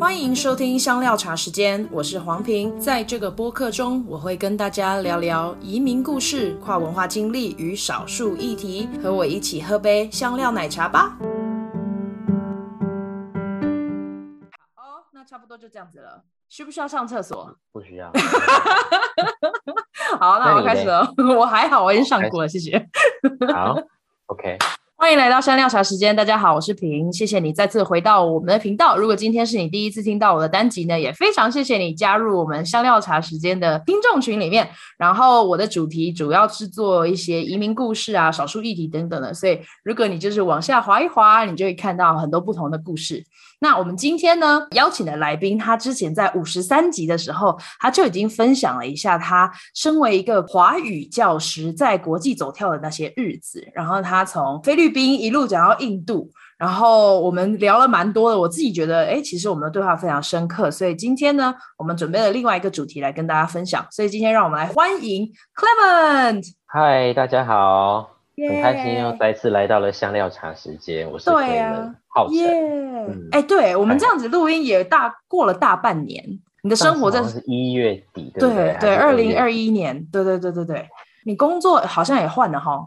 欢迎收听香料茶时间，我是黄平。在这个播客中，我会跟大家聊聊移民故事、跨文化经历与少数议题。和我一起喝杯香料奶茶吧。好，那差不多就这样子了。需不需要上厕所？不需要。好，那我开始了。我还好，我已经上过了，谢谢。好，OK。欢迎来到香料茶时间，大家好，我是平，谢谢你再次回到我们的频道。如果今天是你第一次听到我的单集呢，也非常谢谢你加入我们香料茶时间的听众群里面。然后我的主题主要是做一些移民故事啊、少数议题等等的，所以如果你就是往下滑一滑，你就会看到很多不同的故事。那我们今天呢，邀请的来宾，他之前在五十三集的时候，他就已经分享了一下他身为一个华语教师在国际走跳的那些日子。然后他从菲律宾一路讲到印度，然后我们聊了蛮多的。我自己觉得，哎，其实我们的对话非常深刻。所以今天呢，我们准备了另外一个主题来跟大家分享。所以今天让我们来欢迎 Clement。嗨，大家好。很开心又再次来到了香料茶时间，我是 Clement，耶！哎，对我们这样子录音也大过了大半年，你的生活在是一月底，对对对，二零二一年，对对对对对，你工作好像也换了哈。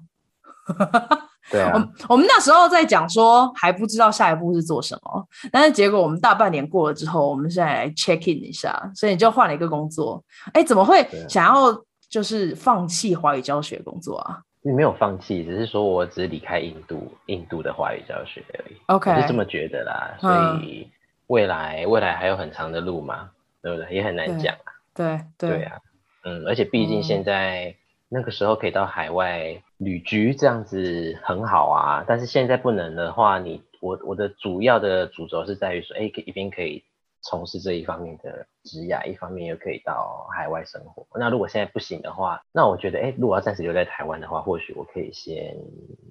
对啊，我我们那时候在讲说还不知道下一步是做什么，但是结果我们大半年过了之后，我们现在来 check in 一下，所以你就换了一个工作。哎，怎么会想要就是放弃华语教学工作啊？你没有放弃，只是说我只是离开印度，印度的华语教学而已。OK，我是这么觉得啦。所以未来、嗯、未来还有很长的路嘛，对不对？也很难讲啊。对对，对啊，嗯，而且毕竟现在、嗯、那个时候可以到海外旅居，这样子很好啊。但是现在不能的话，你我我的主要的主轴是在于说，哎，一边可以。从事这一方面的职业，一方面又可以到海外生活。那如果现在不行的话，那我觉得，哎，如果要暂时留在台湾的话，或许我可以先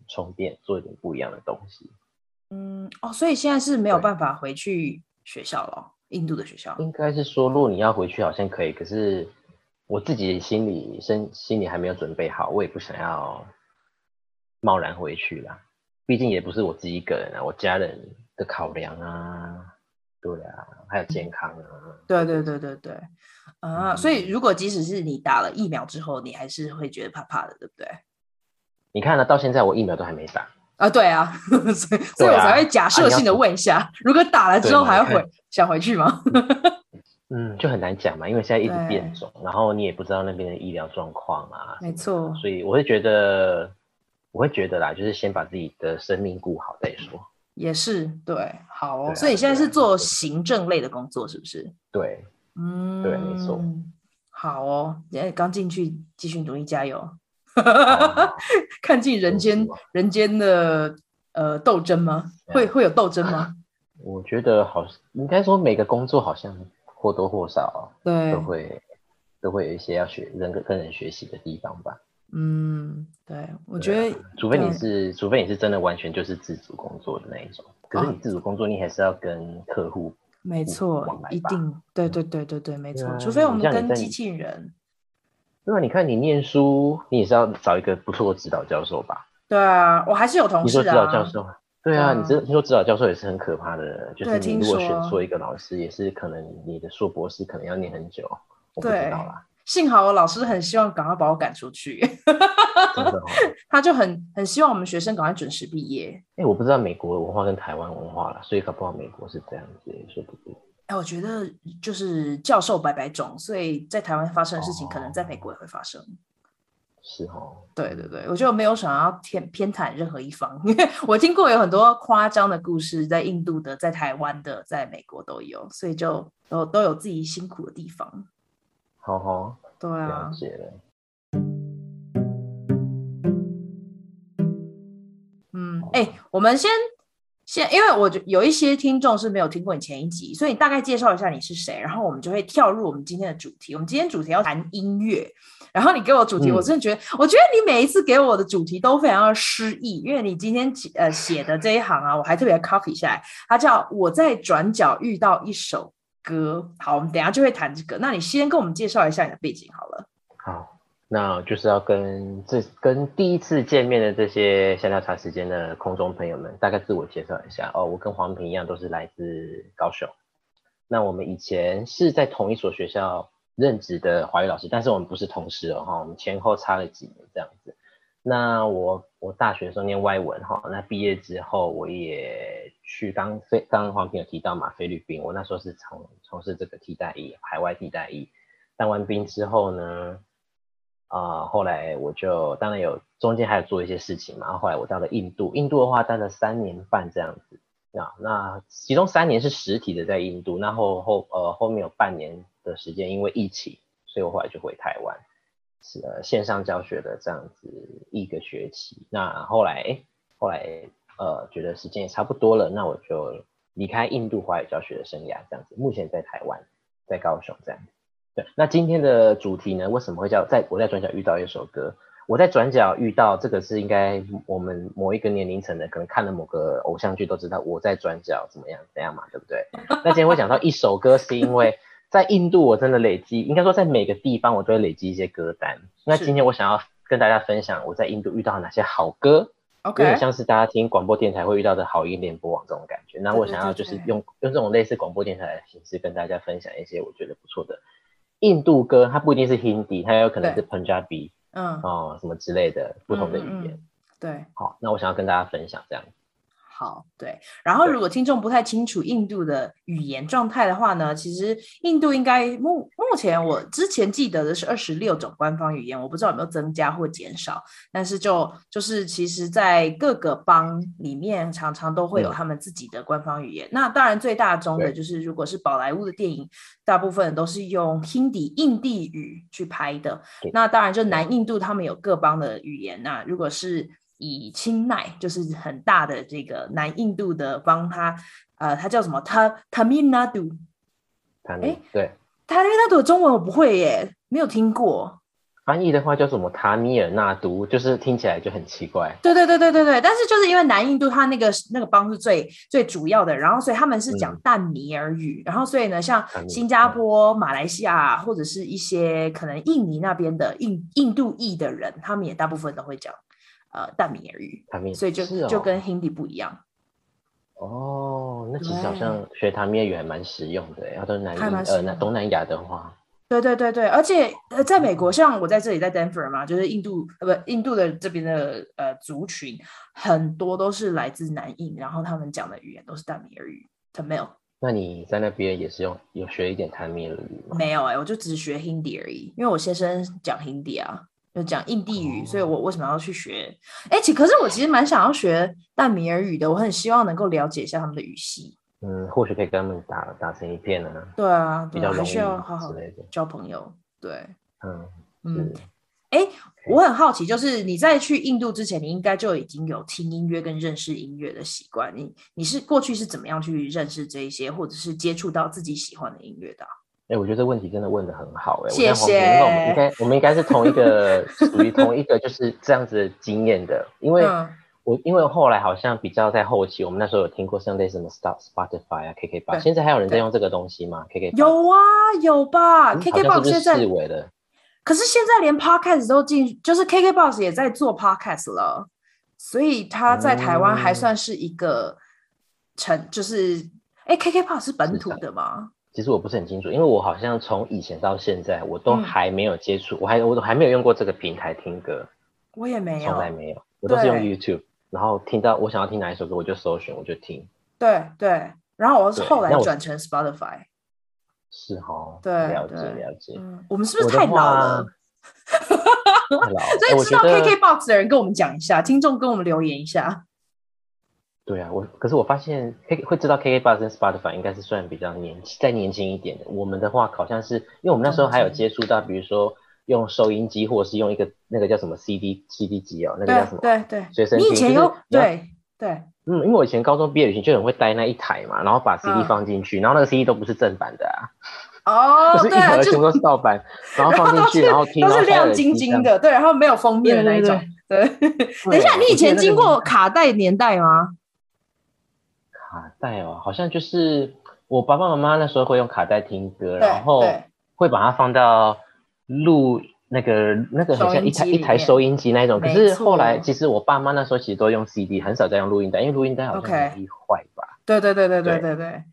充电，做一点不一样的东西。嗯，哦，所以现在是没有办法回去学校了，印度的学校。应该是说，如果你要回去，好像可以，可是我自己心里身心里还没有准备好，我也不想要贸然回去啦。毕竟也不是我自己一个人啊，我家人的考量啊。对啊，还有健康啊。对对对对对，啊、嗯，所以如果即使是你打了疫苗之后，你还是会觉得怕怕的，对不对？你看呢，到现在我疫苗都还没打啊。对啊，所以所以我才会假设性的问一下，啊、如果打了之后还要回想回去吗？嗯，就很难讲嘛，因为现在一直变种，然后你也不知道那边的医疗状况啊。没错，所以我会觉得，我会觉得啦，就是先把自己的生命顾好再说。也是对，好哦。所以你现在是做行政类的工作，是不是？对，嗯，对，没错。好哦，你刚进去，继续努力加油，看尽人间人间的呃斗争吗？会会有斗争吗？我觉得好，应该说每个工作好像或多或少对都会都会有一些要学人跟跟人学习的地方吧。嗯，对，我觉得，除非你是，除非你是真的完全就是自主工作的那一种。可是你自主工作，你还是要跟客户，没错，一定，对对对对对，没错。除非我们跟机器人。对啊，你看你念书，你也是要找一个不错的指导教授吧？对啊，我还是有同事啊。你说指导教授？对啊，你这听说指导教授也是很可怕的，就是你如果选错一个老师，也是可能你的硕博士可能要念很久。我不知道啦。幸好我老师很希望赶快把我赶出去，哦、他就很很希望我们学生赶快准时毕业。哎、欸，我不知道美国文化跟台湾文化啦，所以搞不好美国是这样子，说不定。哎、欸，我觉得就是教授百百种，所以在台湾发生的事情，可能在美国也会发生。哦是哦，对对对，我就没有想要偏偏袒任何一方，因 为我听过有很多夸张的故事，在印度的、在台湾的、在美国都有，所以就都都有自己辛苦的地方。好好，对啊，了解了。嗯，哎、欸，我们先先，因为我有一些听众是没有听过你前一集，所以你大概介绍一下你是谁，然后我们就会跳入我们今天的主题。我们今天主题要谈音乐，然后你给我主题，我真的觉得，嗯、我觉得你每一次给我的主题都非常的诗意，因为你今天呃写的这一行啊，我还特别 copy 下来，它叫我在转角遇到一首。歌好，我们等下就会谈这个。那你先跟我们介绍一下你的背景好了。好，那就是要跟这跟第一次见面的这些香料茶时间的空中朋友们，大概自我介绍一下哦。我跟黄平一样，都是来自高雄。那我们以前是在同一所学校任职的华语老师，但是我们不是同事哦，我们前后差了几年这样子。那我我大学的时候念外文哈，那毕业之后我也去刚菲刚黄平有提到嘛，菲律宾，我那时候是从从事这个替代役，海外替代役。当完兵之后呢，啊、呃，后来我就当然有中间还有做一些事情嘛，后来我到了印度，印度的话待了三年半这样子，那那其中三年是实体的在印度，那后后呃后面有半年的时间因为疫情，所以我后来就回台湾。呃线上教学的这样子一个学期，那后来后来呃觉得时间也差不多了，那我就离开印度华语教学的生涯这样子，目前在台湾，在高雄这样。对，那今天的主题呢，为什么会叫在我在转角遇到一首歌？我在转角遇到这个是应该我们某一个年龄层的，可能看了某个偶像剧都知道我在转角怎么样怎样嘛，对不对？那今天会讲到一首歌，是因为。在印度，我真的累积，应该说在每个地方我都会累积一些歌单。那今天我想要跟大家分享我在印度遇到哪些好歌，OK，有点像是大家听广播电台会遇到的好音联播网这种感觉。那我想要就是用用这种类似广播电台的形式跟大家分享一些我觉得不错的印度歌。它不一定是 Hindi，它有可能是 Punjabi，嗯，哦，什么之类的不同的语言。嗯嗯、对，好，那我想要跟大家分享这样。好，对。然后，如果听众不太清楚印度的语言状态的话呢，其实印度应该目目前我之前记得的是二十六种官方语言，我不知道有没有增加或减少。但是就就是其实，在各个邦里面，常常都会有他们自己的官方语言。嗯、那当然最大宗的就是，如果是宝莱坞的电影，大部分都是用 Hindi 印地语去拍的。那当然，就南印度他们有各邦的语言。那如果是以清奈就是很大的这个南印度的邦，他呃，他叫什么？它 Tamil Nadu。哎，对，Tamil Nadu 的中文我不会耶，没有听过。翻译的话叫什么？塔米尔纳都，就是听起来就很奇怪。对对对对对对，但是就是因为南印度它那个那个邦是最最主要的，然后所以他们是讲淡米尔语，嗯、然后所以呢，像新加坡、马来西亚或者是一些可能印尼那边的印印度裔的人，他们也大部分都会讲。呃，大米尔语，所以就、哦、就跟 Hindi 不一样。哦，那其实好像学淡米尔语还蛮实用的，要到南呃那东南亚的话。对对对对，而且呃，在美国，像我在这里在 Denver 嘛，就是印度呃不印度的这边的呃族群很多都是来自南印，然后他们讲的语言都是大米尔语，Tamil。那你在那边也是用有学一点淡米尔语吗？没有哎、欸，我就只学 Hindi 而已，因为我先生讲 Hindi 啊。就讲印地语，所以我为什么要去学？哎，其可是我其实蛮想要学淡米尔语的，我很希望能够了解一下他们的语系。嗯，或许可以跟他们打打成一片呢。对啊，对啊，比较容易需要好好交朋友。对，嗯嗯。哎，我很好奇，就是你在去印度之前，你应该就已经有听音乐跟认识音乐的习惯。你你是过去是怎么样去认识这一些，或者是接触到自己喜欢的音乐的？哎、欸，我觉得这问题真的问的很好哎、谢，谢谢。我们应该，我们应该是同一个，属于同一个，就是这样子的经验的。因为我，因为后来好像比较在后期，我们那时候有听过像类似什么 Spotify 啊、KKBOX，现在还有人在用这个东西吗？KKBOX 有啊，有吧？KKBOX 现在视为的，可是现在连 Podcast 都进，就是 KKBOX 也在做 Podcast 了，所以他在台湾还算是一个成，嗯、就是哎、欸、，KKBOX 是本土的吗？其实我不是很清楚，因为我好像从以前到现在，我都还没有接触、嗯，我还我都还没有用过这个平台听歌。我也没有，从来没有，我都是用 YouTube，然后听到我想要听哪一首歌，我就搜寻，我就听。对对，然后我是后来转成 Spotify。是哈，对，了解了解、嗯。我们是不是太老了？太老了。所以知道 KKBOX 的人跟我们讲一下，听众跟我们留言一下。对啊，我可是我发现 K 会知道 KKBOX 跟 Spotify 应该是算比较年轻，再年轻一点的。我们的话好像是，因为我们那时候还有接触到，比如说用收音机，或者是用一个那个叫什么 CD CD 机哦，那个叫什么？对对对，随身听。你以前有、就是、对对，嗯，因为我以前高中毕业旅行就很会带那一台嘛，然后把 CD 放进去、嗯，然后那个 CD 都不是正版的啊。哦，就是一盒全部都是盗版，然后放进去，然后听，都是亮晶晶的，对，然后没有封面的那一种。对，对，对，对，等一下，你以前经过卡带年代吗？卡带哦，好像就是我爸爸妈妈那时候会用卡带听歌，然后会把它放到录那个那个好像一台一台收音机那一种。可是后来其实我爸妈那时候其实都用 CD，很少在用录音带，因为录音带好像容易坏吧？对对对对对对对。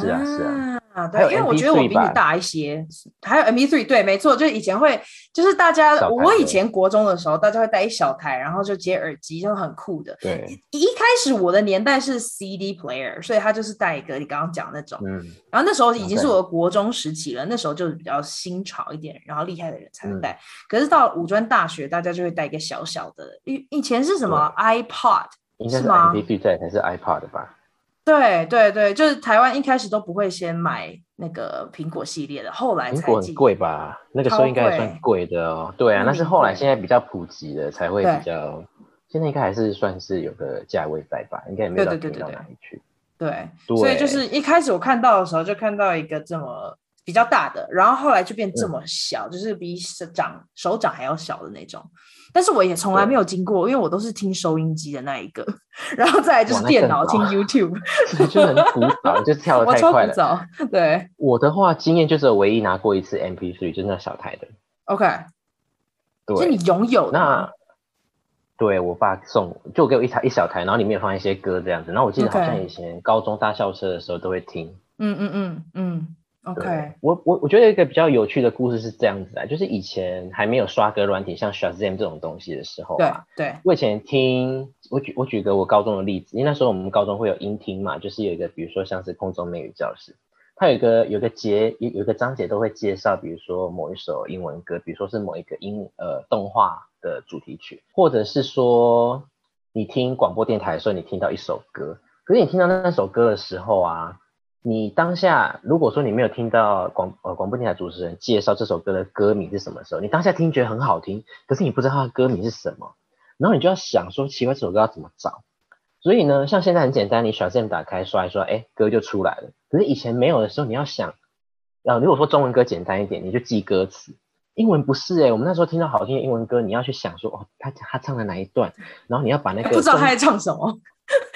是啊是啊，对，因为我觉得我比你大一些，还有 MP3，对，没错，就以前会，就是大家，我以前国中的时候，大家会带一小台，然后就接耳机，就很酷的。对，一开始我的年代是 CD player，所以他就是带一个你刚刚讲那种，嗯，然后那时候已经是我的国中时期了，那时候就是比较新潮一点，然后厉害的人才能带。可是到五专大学，大家就会带一个小小的，以以前是什么 iPod，应该是 MP3 在才是 iPod 吧？对对对，就是台湾一开始都不会先买那个苹果系列的，后来才苹果很贵吧？那个时候应该也算贵的哦。对啊，那是后来现在比较普及的才会比较，现在应该还是算是有个价位在吧？应该也没有到哪里去。对，所以就是一开始我看到的时候，就看到一个这么比较大的，然后后来就变这么小，嗯、就是比手掌手掌还要小的那种。但是我也从来没有经过，因为我都是听收音机的那一个，然后再来就是电脑听 YouTube，就很古早，就跳的太快了。我对，我的话经验就是唯一拿过一次 MP3，就是那小台的。OK，对，是你拥有的。那对我爸送，就给我一台一小台，然后里面放一些歌这样子。然后我记得好像以前高中搭校车的时候都会听。嗯嗯嗯嗯。OK，我我我觉得一个比较有趣的故事是这样子啊，就是以前还没有刷歌软体，像 Shazam 这种东西的时候啊，对，对我以前听，我举我举个我高中的例子，因为那时候我们高中会有音听嘛，就是有一个比如说像是空中美语教室，它有一个有一个节有有一个章节都会介绍，比如说某一首英文歌，比如说是某一个英呃动画的主题曲，或者是说你听广播电台的时候，你听到一首歌，可是你听到那首歌的时候啊。你当下如果说你没有听到广呃广播电台主持人介绍这首歌的歌名是什么时候，你当下听觉得很好听，可是你不知道它的歌名是什么，然后你就要想说奇怪这首歌要怎么找，所以呢，像现在很简单，你 Shazam 打开刷一刷，哎，歌就出来了。可是以前没有的时候，你要想，啊，如果说中文歌简单一点，你就记歌词，英文不是哎，我们那时候听到好听的英文歌，你要去想说哦，他他唱的哪一段，然后你要把那个不知道他在唱什么。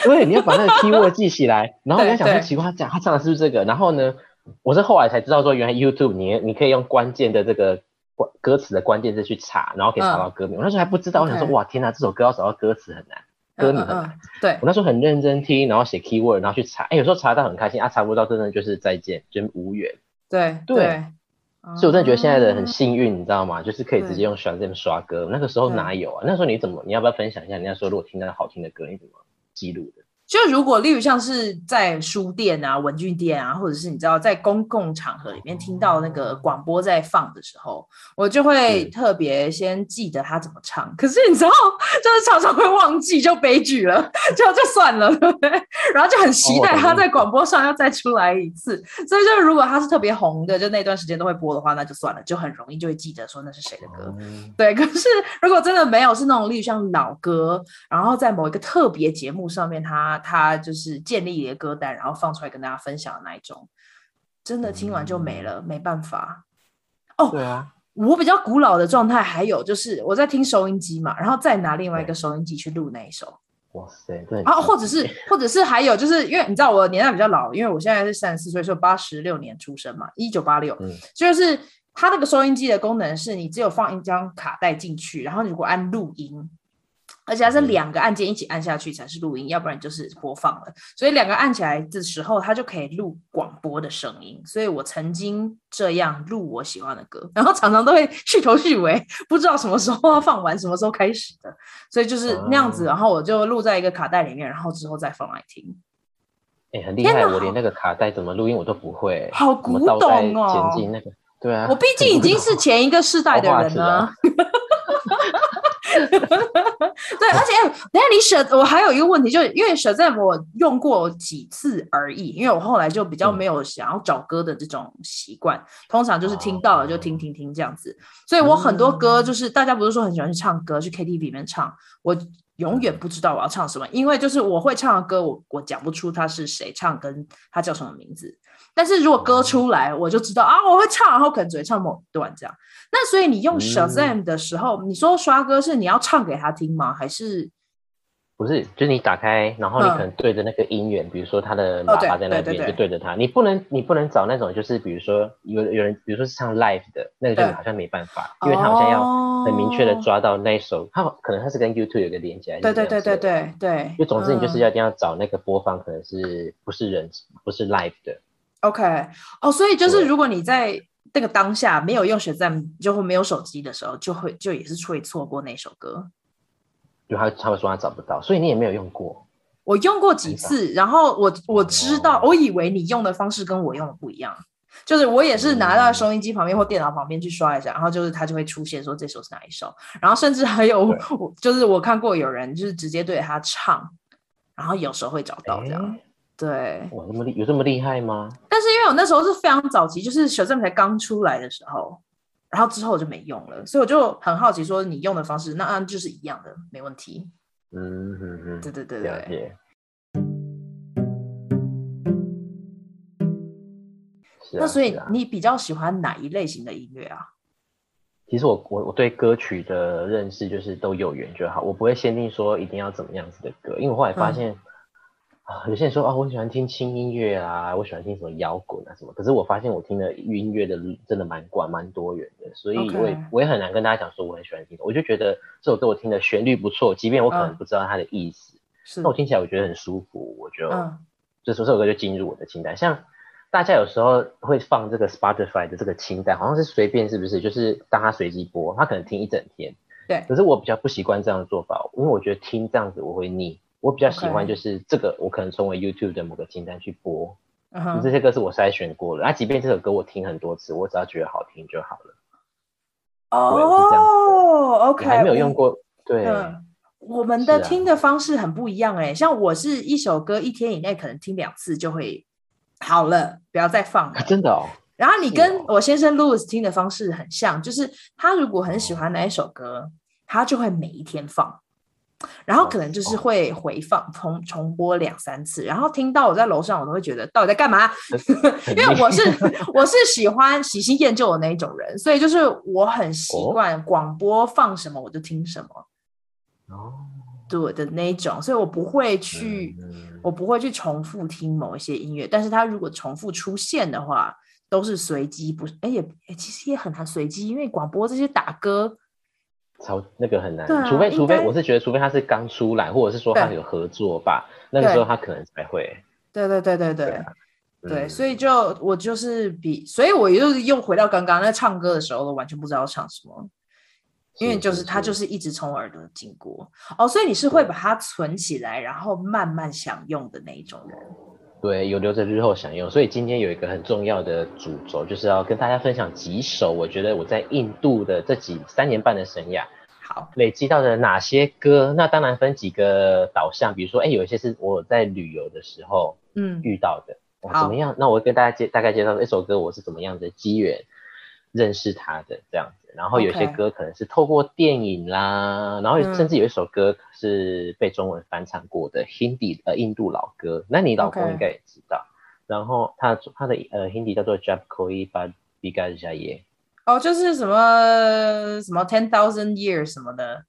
对，你要把那个 keyword 记起来，然后你要想说奇怪，他讲他唱的是不是这个？然后呢，我是后来才知道说，原来 YouTube 你你可以用关键的这个关歌词的关键字去查，然后可以查到歌名。嗯、我那时候还不知道，我想说哇天哪，这首歌要找到歌词很难，歌名很难。嗯嗯、对，我那时候很认真听，然后写 keyword，然后去查。哎，有时候查到很开心啊，查不到真的就是再见，就无缘。对对，对所以我真的觉得现在的人很幸运，你知道吗？就是可以直接用 Shazam 刷歌。那个时候哪有啊？那时候你怎么？你要不要分享一下？人家说如果听到好听的歌，你怎么记录的？就如果，例如像是在书店啊、文具店啊，或者是你知道在公共场合里面听到那个广播在放的时候，我就会特别先记得他怎么唱。嗯、可是你知道，就是常常会忘记，就悲剧了，就就算了，对不对？然后就很期待他在广播上要再出来一次。哦、所以就如果他是特别红的，就那段时间都会播的话，那就算了，就很容易就会记得说那是谁的歌。嗯、对，可是如果真的没有是那种例如像老歌，然后在某一个特别节目上面他。他就是建立一个歌单，然后放出来跟大家分享的那一种，真的听完就没了，嗯、没办法。哦，对啊，我比较古老的状态还有就是我在听收音机嘛，然后再拿另外一个收音机去录那一首。哇塞，对啊，或者是或者是还有就是因为你知道我年代比较老，因为我现在是三十四岁，所以八十六年出生嘛，一九八六，就是它那个收音机的功能是你只有放一张卡带进去，然后你如果按录音。而且它是两个按键一起按下去才是录音，要不然就是播放了。所以两个按起来的时候，它就可以录广播的声音。所以我曾经这样录我喜欢的歌，然后常常都会续头续尾，不知道什么时候要放完，什么时候开始的。所以就是那样子，然后我就录在一个卡带里面，然后之后再放来听。哎、欸，很厉害！我连那个卡带怎么录音我都不会，好古董哦。剪辑那个，对啊，我毕竟已经是前一个世代的人 了。对，而且等下你舍，我还有一个问题，就是因为 Shazam 我用过几次而已，因为我后来就比较没有想要找歌的这种习惯，嗯、通常就是听到了就听听听这样子，所以我很多歌就是大家不是说很喜欢去唱歌，去 KTV 里面唱，我永远不知道我要唱什么，因为就是我会唱的歌，我我讲不出他是谁唱，跟他叫什么名字。但是如果歌出来，我就知道啊，我会唱，然后可能只会唱某一段这样。那所以你用 Shazam 的时候，嗯、你说刷歌是你要唱给他听吗？还是不是？就是你打开，然后你可能对着那个音源，嗯、比如说他的喇叭在那边，就对着他。你不能，你不能找那种，就是比如说有有人，比如说是唱 live 的那个，就好像没办法，因为他好像要很明确的抓到那一首，他、哦、可能他是跟 YouTube 有个连接。对对对对对对。就总之你就是要一定要找那个播放，可能是不是人，不是 live 的。OK，哦，所以就是如果你在那个当下没有用 Shazam，就会没有手机的时候，就会就也是会错过那首歌。就他他们说他找不到，所以你也没有用过。我用过几次，然后我我知道，我以为你用的方式跟我用的不一样，就是我也是拿到收音机旁边或电脑旁边去刷一下，然后就是它就会出现说这首是哪一首，然后甚至还有就是我看过有人就是直接对着他唱，然后有时候会找到这样。对，哇，那么厉有这么厉害吗？但是因为我那时候是非常早期，就是 Shazam 才刚出来的时候，然后之后我就没用了，所以我就很好奇，说你用的方式，那就是一样的，没问题。嗯哼哼，对对对对。了解。那所以你比较喜欢哪一类型的音乐啊？其实我我我对歌曲的认识就是都有缘就好，我不会限定说一定要怎么样子的歌，因为我后来发现。嗯啊，有些人说啊，我喜欢听轻音乐啊，我喜欢听什么摇滚啊什么。可是我发现我听的音乐的真的蛮广、蛮多元的，所以我也.我也很难跟大家讲说我很喜欢听。我就觉得这首歌我听的旋律不错，即便我可能不知道它的意思，那、嗯、我听起来我觉得很舒服，我就、嗯、就说这首歌就进入我的清单。像大家有时候会放这个 Spotify 的这个清单，好像是随便是不是？就是当它随机播，他可能听一整天。对。可是我比较不习惯这样的做法，因为我觉得听这样子我会腻。我比较喜欢就是这个，我可能从我 YouTube 的某个清单去播.这些歌是我筛选过的。那、uh. 即便这首歌我听很多次，我只要觉得好听就好了。哦、oh,，OK，还没有用过。对，嗯、我们的听的方式很不一样哎、欸。像我是一首歌一天以内可能听两次就会好了，不要再放了。真的哦。然后你跟我先生 Louis 听的方式很像，就是他如果很喜欢哪一首歌，他就会每一天放。然后可能就是会回放重重播两三次，然后听到我在楼上，我都会觉得到底在干嘛？因为我是我是喜欢喜新厌旧的那一种人，所以就是我很习惯广播放什么我就听什么。哦，对的那一种，所以我不会去我不会去重复听某一些音乐，但是它如果重复出现的话，都是随机，不是？哎也哎其实也很难随机，因为广播这些打歌。超那个很难，啊、除非除非我是觉得，除非他是刚出来，或者是说他有合作吧，那个时候他可能才会。对对对对对对，所以就我就是比，所以我又又回到刚刚那唱歌的时候，我完全不知道唱什么，因为就是他就是一直从耳朵经过哦，所以你是会把它存起来，然后慢慢享用的那一种人。对，有留着日后享用。所以今天有一个很重要的主轴，就是要跟大家分享几首我觉得我在印度的这几三年半的生涯，好累积到的哪些歌。那当然分几个导向，比如说，哎，有一些是我在旅游的时候嗯遇到的，嗯、怎么样？那我会跟大家介大概介绍一首歌，我是怎么样的机缘认识他的这样子。然后有些歌可能是透过电影啦.然后甚至有一首歌是被中文翻唱过的 Hindi 呃印度老歌，那你老公应该也知道。然后他他的呃 Hindi 叫做 Jab Koi Baat Bigar Jaye 哦，就是什么什么 Ten Thousand Years 什么的，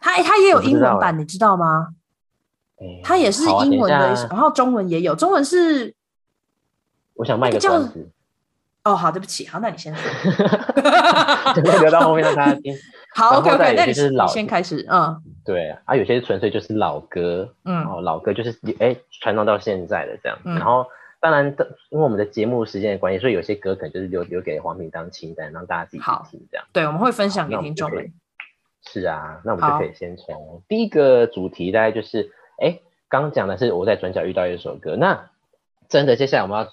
他他也有英文版，你知道吗？他也是英文的，啊、然后中文也有，中文是我想卖个关子。哦，好，对不起，好，那你先说，留到后面让大家听。好，OK OK，那你是老先开始，嗯，对啊，有些纯粹就是老歌，嗯，哦，老歌就是哎传唱到现在的这样，嗯，然后当然因为我们的节目时间的关系，所以有些歌可能就是留留给黄平当清单，让大家自己听这样。对，我们会分享给听众们。是啊，那我们就可以先从第一个主题，大概就是哎，刚讲的是我在转角遇到一首歌，那真的接下来我们要。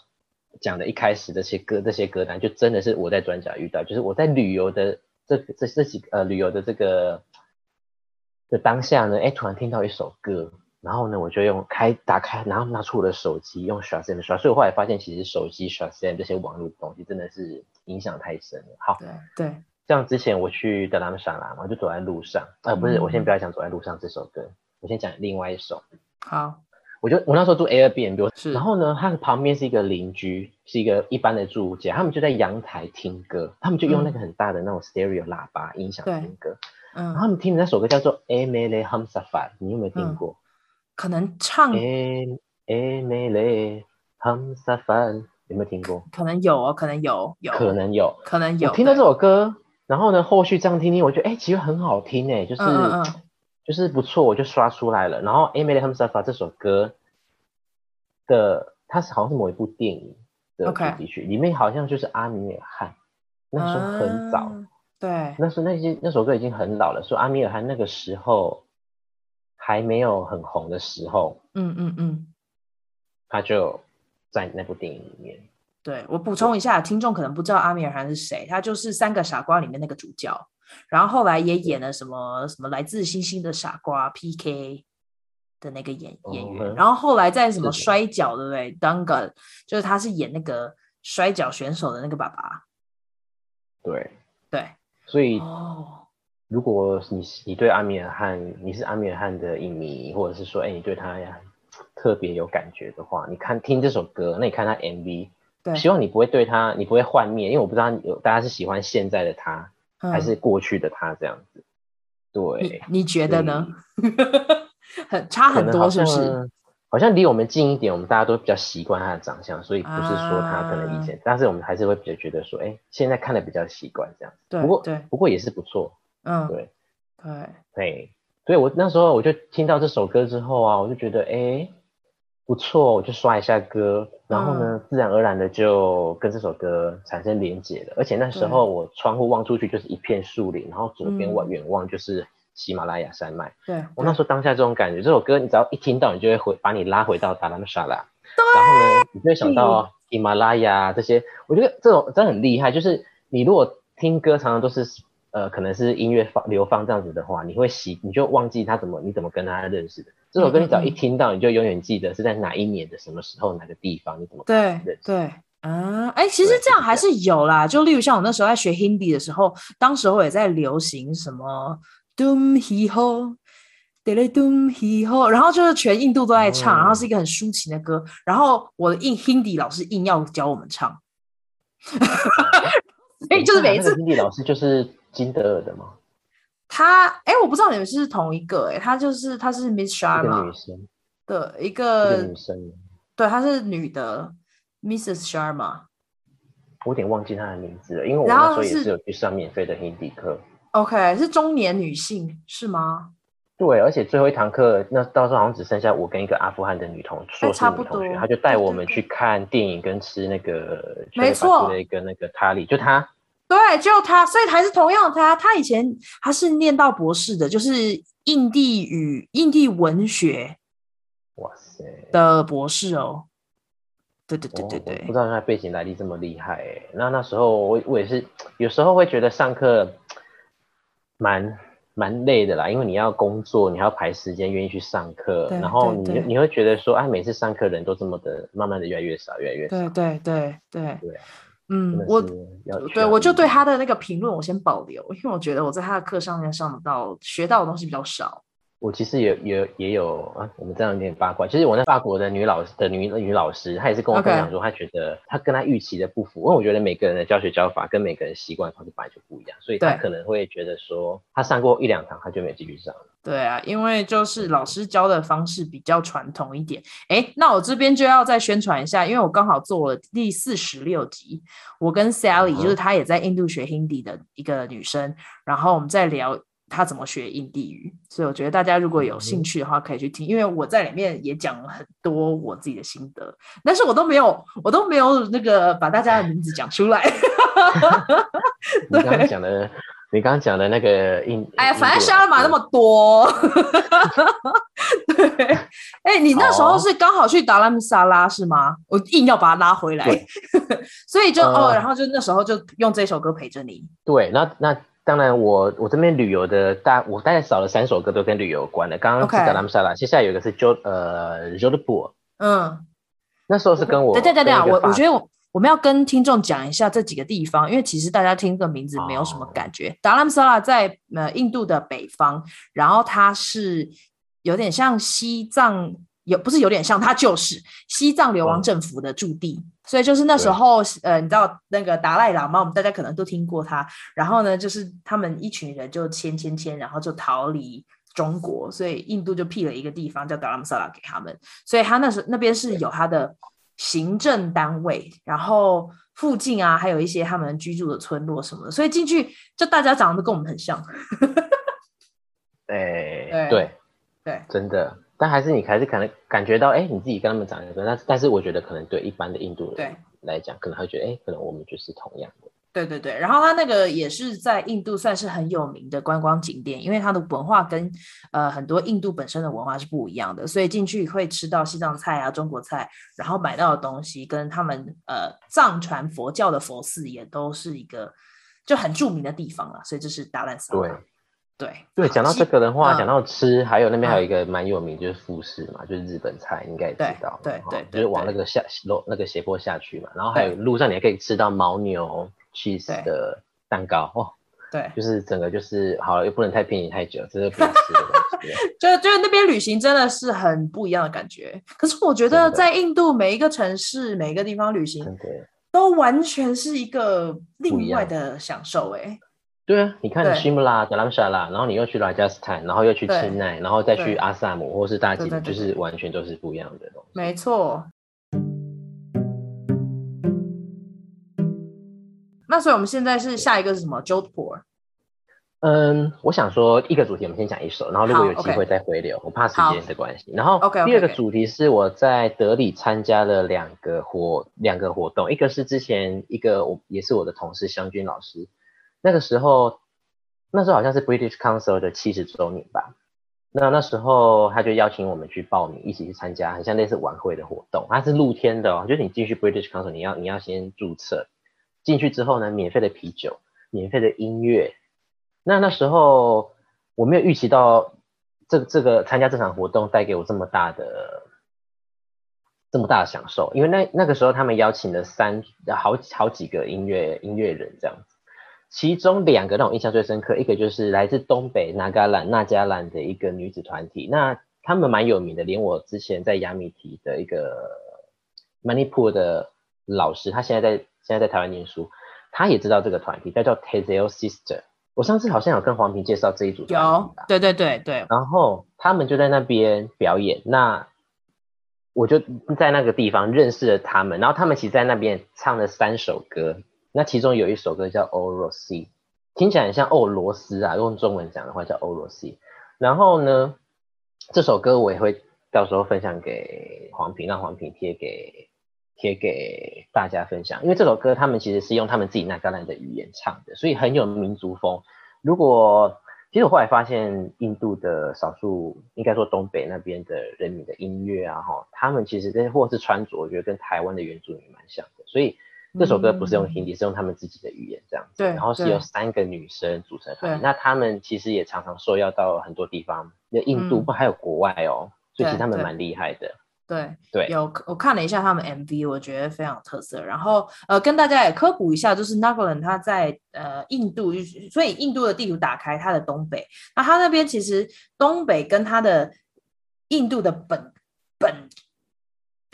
讲的一开始这些歌，这些歌单就真的是我在转角遇到，就是我在旅游的这这这几呃旅游的这个的当下呢，哎，突然听到一首歌，然后呢，我就用开打开，然后拿出我的手机用 Shazam 刷，所以我后来发现，其实手机 Shazam 这些网络的东西真的是影响太深了。好，对对，像之前我去德拉姆沙拉嘛，就走在路上，啊，不是，我先不要讲走在路上这首歌，我先讲另外一首。好。我就我那时候住 Airbnb，是，然后呢，他的旁边是一个邻居，是一个一般的住家，他们就在阳台听歌，他们就用那个很大的那种 stereo 喇叭音响听歌，嗯，然后他们听的那首歌叫做 A Mele Humsafar，你有没有听过？嗯、可能唱 A A Mele Humsafar，有没有听过？可能有哦，可能有，有，可能有，可能有。我听到这首歌，然后呢，后续这样听听，我觉得哎，其实很好听哎，就是。就是不错，我就刷出来了。然后《Emily Hamsafa》这首歌的，它是好像是某一部电影，的主题曲，里面好像就是阿米尔汗，那时候很早，嗯、对，那时候那些那首歌已经很老了，说阿米尔汗那个时候还没有很红的时候，嗯嗯嗯，他就在那部电影里面。对，我补充一下，听众可能不知道阿米尔汗是谁，他就是《三个傻瓜》里面那个主角，然后后来也演了什么什么来自星星的傻瓜 PK 的那个演演员，哦、然后后来在什么摔角对不对？Dangan 就是他是演那个摔角选手的那个爸爸。对。对，所以。哦，如果你你对阿米尔汗，你是阿米尔汗的影迷，或者是说哎你对他呀特别有感觉的话，你看听这首歌，那你看他 MV，对，希望你不会对他你不会幻灭，因为我不知道有大家是喜欢现在的他、嗯、还是过去的他这样子。对，你，你觉得呢？很差很多，是不是？好像离我们近一点，我们大家都比较习惯他的长相，所以不是说他可能以前，啊、但是我们还是会比较觉得说，哎、欸，现在看的比较习惯这样子。对，不过对，不过也是不错。嗯，对，对，对，所以我那时候我就听到这首歌之后啊，我就觉得，哎、欸，不错，我就刷一下歌，然后呢，嗯、自然而然的就跟这首歌产生连结了。而且那时候我窗户望出去就是一片树林，然后左边望远望就是。喜马拉雅山脉，对我那时候当下这种感觉，这首歌你只要一听到，你就会回把你拉回到达兰沙拉，然后呢，你就会想到喜马拉雅这些。我觉得这种真的很厉害，就是你如果听歌常常都是呃，可能是音乐放流放这样子的话，你会洗，你就忘记他怎么你怎么跟他认识的。这首歌你只要一听到，你就永远记得是在哪一年的什么时候哪个地方，你怎么对对啊？哎、欸，其实这样还是有啦。就例如像我那时候在学 Hindi 的时候，当时候也在流行什么。Doom He Ho, Dele Doom He Ho，然后就是全印度都在唱，嗯、然后是一个很抒情的歌。然后我的印 Hindi 老师硬要教我们唱，所以就是每一次 Hindi 老师就是金德尔的吗？他哎，我不知道你们是，是同一个哎，她就是她是 Miss Sharma 女生的一个，一个女生，对，她是女的 Mrs Sharma。我有点忘记她的名字了，因为我那时候也是有去上免费的 Hindi 课。OK，是中年女性是吗？对，而且最后一堂课，那到时候好像只剩下我跟一个阿富汗的女同硕士女同学，她就带我们去看电影跟吃那个没错的一个那个塔里，就她，对，就他，所以还是同样他，他以前他是念到博士的，就是印地语、印地文学，哇塞的博士哦。对对对对对，不知道他背景来历这么厉害哎。那那时候我我也是有时候会觉得上课。蛮蛮累的啦，因为你要工作，你还要排时间，愿意去上课，然后你你会觉得说，哎，每次上课人都这么的，慢慢的越来越少，越来越少。对对对对对，嗯，我对我就对他的那个评论我先保留，因为我觉得我在他的课上面上得到学到的东西比较少。我其实也也也有啊，我们这样有点八卦。其实我那法国的女老师的女女老师，她也是跟我分享说，她觉得她跟她预期的不符。因为我觉得每个人的教学教法跟每个人习惯方式本来就不一样，所以她可能会觉得说，她上过一两堂，她就没有继续上了。对啊，因为就是老师教的方式比较传统一点。哎，那我这边就要再宣传一下，因为我刚好做了第四十六集，我跟 Sally、嗯、就是她也在印度学 Hindi 的一个女生，然后我们在聊。他怎么学印地语？所以我觉得大家如果有兴趣的话，可以去听，因为我在里面也讲了很多我自己的心得，但是我都没有，我都没有那个把大家的名字讲出来。你刚刚讲的，你刚刚讲的那个印，哎呀，反正沙马那么多。对，哎，你那时候是刚好去达拉姆萨拉是吗？我硬要把它拉回来，所以就、呃、哦，然后就那时候就用这首歌陪着你。对，那那。当然我，我我这边旅游的大，我大概找了三首歌都跟旅游有关的。刚刚是达拉姆萨拉，接下来有一个是 Jo 呃 Jodhpur 嗯，那时候是跟我。对对对对，我我觉得我我们要跟听众讲一下这几个地方，因为其实大家听这个名字没有什么感觉。达拉姆萨拉在呃印度的北方，然后它是有点像西藏。有不是有点像，它就是西藏流亡政府的驻地，嗯、所以就是那时候，呃，你知道那个达赖喇嘛，我们大家可能都听过他。然后呢，就是他们一群人就迁迁迁，然后就逃离中国，所以印度就辟了一个地方叫达拉姆萨拉给他们。所以他那时那边是有他的行政单位，然后附近啊还有一些他们居住的村落什么的，所以进去就大家长得都跟我们很像。哎，对。对，对。真的。但还是你还是可能感觉到，哎，你自己跟他们长得，但是但是我觉得可能对一般的印度人来讲，可能会觉得，哎，可能我们就是同样的。对对对，然后它那个也是在印度算是很有名的观光景点，因为它的文化跟呃很多印度本身的文化是不一样的，所以进去会吃到西藏菜啊、中国菜，然后买到的东西跟他们呃藏传佛教的佛寺也都是一个就很著名的地方了，所以这是达兰萨拉。对对对，讲到这个的话，讲、嗯、到吃，还有那边还有一个蛮有名就是富士嘛，就是日本菜，应该也知道。对对，就是往那个下楼那个斜坡下去嘛，然后还有路上你还可以吃到牦牛。cheese 的蛋糕哦，对，就是整个就是好了，又不能太便宜太久，这是不能吃的东西。就就那边旅行真的是很不一样的感觉。可是我觉得在印度每一个城市每一个地方旅行，都完全是一个另外的享受哎。对啊，你看 Shimla、德兰沙拉，然后你又去拉贾斯坦，然后又去清奈，然后再去阿萨姆或是大吉，就是完全都是不一样的东西。没错。那所以我们现在是下一个是什么？Jodhpur。嗯，我想说一个主题，我们先讲一首，然后如果有机会再回流，okay. 我怕时间的关系。然后第二个主题是我在德里参加了两个活两个活动，一个是之前一个我也是我的同事湘军老师，那个时候那时候好像是 British Council 的七十周年吧，那那时候他就邀请我们去报名，一起去参加，很像类似晚会的活动，它是露天的哦，就是你进去 British Council，你要你要先注册。进去之后呢，免费的啤酒，免费的音乐。那那时候我没有预期到这这个参加这场活动带给我这么大的这么大的享受，因为那那个时候他们邀请了三好好几个音乐音乐人这样子，其中两个让我印象最深刻，一个就是来自东北纳加兰纳加兰的一个女子团体，那他们蛮有名的，连我之前在雅米提的一个 Manipur 的老师，他现在在。现在在台湾念书，他也知道这个团体，叫做 Tezel Sister。我上次好像有跟黄平介绍这一组有，对对对对。然后他们就在那边表演，那我就在那个地方认识了他们。然后他们其实在那边唱了三首歌，那其中有一首歌叫《欧罗斯》，听起来很像俄罗斯啊，用中文讲的话叫欧罗斯。然后呢，这首歌我也会到时候分享给黄平，让黄平贴给。贴给大家分享，因为这首歌他们其实是用他们自己那加兰的语言唱的，所以很有民族风。如果其实我后来发现，印度的少数，应该说东北那边的人民的音乐啊，哈，他们其实跟或是穿着，我觉得跟台湾的原住民蛮像的。所以这首歌不是用 Hindi，是用他们自己的语言这样子。对。然后是由三个女生组成团体，那他们其实也常常受邀到很多地方，那印度不还有国外哦，所以其实他们蛮厉害的。对对，有我看了一下他们 MV，我觉得非常有特色。然后呃，跟大家也科普一下，就是 Nagaland 它在呃印度，所以印度的地图打开它的东北，那它那边其实东北跟它的印度的本本。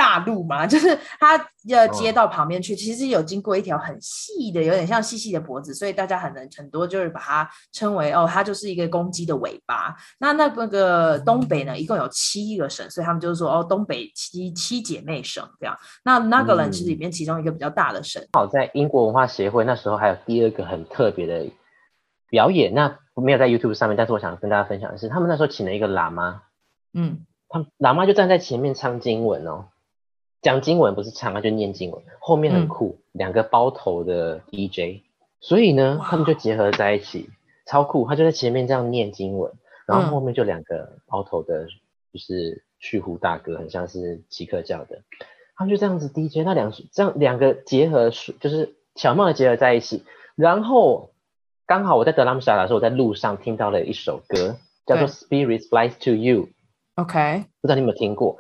大陆嘛，就是它要街道旁边去，其实有经过一条很细的，有点像细细的脖子，所以大家很能很多就是把它称为哦，它就是一个公鸡的尾巴。那那个东北呢，一共有七个省，所以他们就是说哦，东北七七姐妹省这样。那 Nagaland 其实里面其中一个比较大的省。好，在英国文化协会那时候还有第二个很特别的表演，那没有在 YouTube 上面，但是我想跟大家分享的是，他们那时候请了一个喇嘛，嗯，他喇嘛就站在前面唱经文哦。讲经文不是唱，他就念经文。后面很酷，两、嗯、个包头的 DJ，所以呢，他们就结合在一起，超酷。他就在前面这样念经文，然后后面就两个包头的，就是去胡大哥，很像是奇克教的。他们就这样子 DJ，那两这样两个结合，就是巧妙的结合在一起。然后刚好我在德拉姆沙的时候，我在路上听到了一首歌，叫做《Spirit Flies to You》。OK，不知道你有没有听过？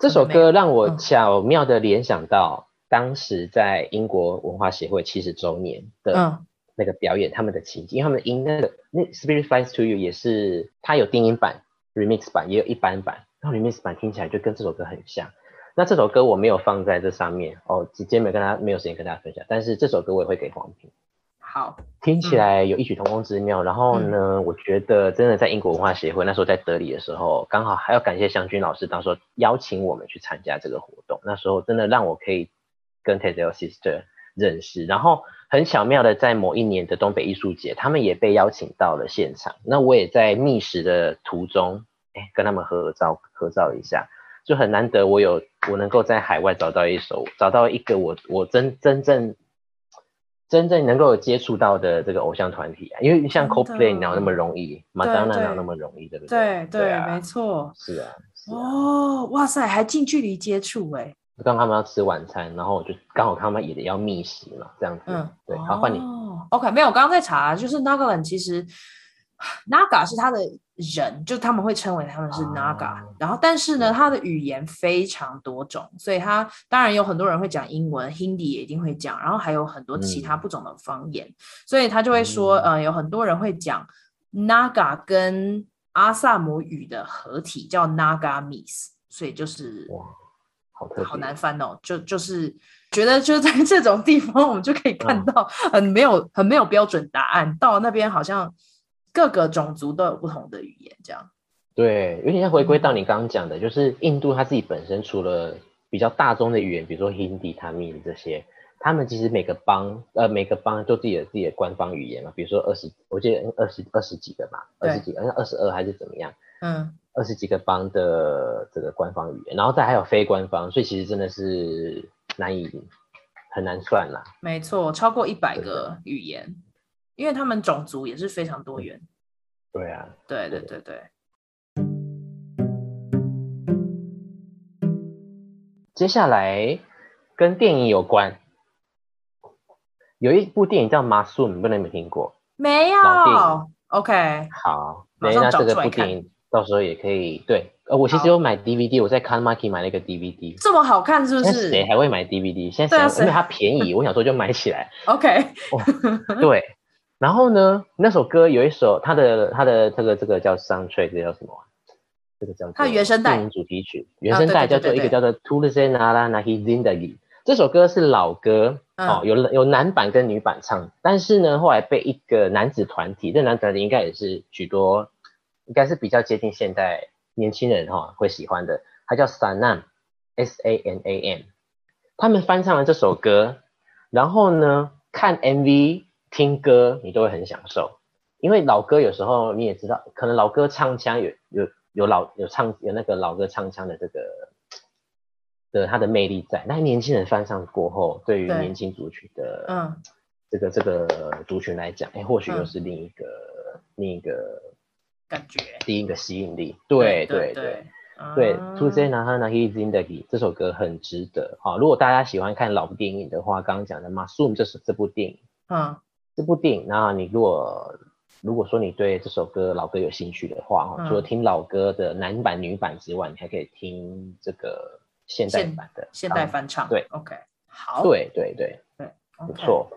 这首歌让我巧妙的联想到当时在英国文化协会七十周年的那个表演，他们的情景，因为他们的音那个那 Spirit Flies to You 也是，它有定音版、Remix 版，也有一般版，然后 Remix 版听起来就跟这首歌很像。那这首歌我没有放在这上面哦，直接没跟他没有时间跟大家分享，但是这首歌我也会给黄平。好，听起来有异曲同工之妙。嗯、然后呢、嗯，我觉得真的在英国文化协会那时候在德里的时候，刚好还要感谢湘军老师，当时候邀请我们去参加这个活动。那时候真的让我可以跟 Tedel Sister 认识。然后很巧妙的，在某一年的东北艺术节，他们也被邀请到了现场。那我也在觅食的途中哎，跟他们合照合照一下，就很难得我有我能够在海外找到一首找到一个我我真真正真正能够有接触到的这个偶像团体啊，因为像 Coldplay 哪有那么容易，Madonna 哪有那么容易，对不对？对对，对啊，没错，是啊。哦，哇塞，还近距离接触哎！刚他们要吃晚餐，然后我就刚好他们也要觅食嘛，这样子。嗯，对，好换你。哦，OK，没有，我刚刚在查，就是 Nagaland 其实 Naga 是他的人，就他们会称为他们是 Naga，哦。然后但是呢，他的语言非常多种，所以他当然有很多人会讲英文，Hindi 也一定会讲，然后还有很多其他不同的方言，嗯，所以他就会说，嗯，呃，有很多人会讲 Naga 跟阿萨姆语的合体叫 Nagamis，所以就是哇，好特，好难翻哦。就就是觉得就在这种地方，我们就可以看到很没有、嗯、很没有标准答案。到了那边好像各个种族都有不同的语言，这样。对，有点像回归到你刚刚讲的，就是印度它自己本身除了比较大宗的语言，比如说 Hindi、Tamil 这些。他们其实每个邦，呃，每个邦都自己的自己的官方语言嘛，比如说二十，我记得二十二十几个吧，二十几个，好像二十二还是怎么样？嗯，二十几个邦的这个官方语言，然后再还有非官方，所以其实真的是难以很难算啦。没错，超过一百个语言，因为他们种族也是非常多元。对啊，对对对对，接下来跟电影有关。有一部电影叫《知道你有没有听过？没有。OK。好，没，那这个部电影到时候也可以。对，呃，我其实有买 DVD，我在 Kanmaki 买了一个 DVD。这么好看是不是？谁还会买 DVD？现在谁？因为它便宜，我想说就买起来。OK、哦。对。然后呢，那首歌有一首，它的它的这个这个叫 soundtrack，这叫什么？这个叫它原声带。电影主题曲，原声带叫做一个叫做 Nahi Zindagi。这首歌是老歌。哦，有有男版跟女版唱，但是呢，后来被一个男子团体，这男子团体应该也是许多，应该是比较接近现代年轻人哈、哦、会喜欢的，他叫 Sanam，S A N A M，他们翻唱了这首歌，然后呢，看 MV 听歌你都会很享受，因为老歌有时候你也知道，可能老歌唱腔有有有老有唱有那个老歌唱腔的这个。的它的魅力在，那年轻人翻唱过后，对于年轻族群的，嗯，这个这个族群来讲，哎、欸，或许又是另一个、嗯、另一个感觉，第一个吸引力。对对对对，Tulse Nala Nahi Zindagi 这首歌很值得。好，如果大家喜欢看老电影的话，刚刚讲的 Masoom 这是这部电影，嗯，这部电影，那你如果如果说你对这首歌老歌有兴趣的话，嗯、除了听老歌的男版女版之外，你还可以听这个。现代版的现代翻唱，对，OK，好，对对对对，不错，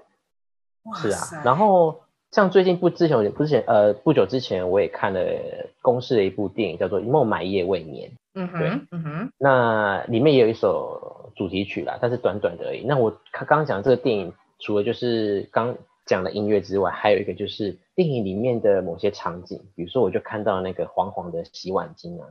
是啊。然后像最近不之前，不之前呃不久之前，我也看了公视的一部电影，叫做《孟买夜未眠》。嗯哼，对，嗯哼。那里面也有一首主题曲啦，但是短短的而已。那我刚刚讲这个电影，除了就是刚讲的音乐之外，还有一个就是电影里面的某些场景，比如说我就看到那个黄黄的洗碗巾啊。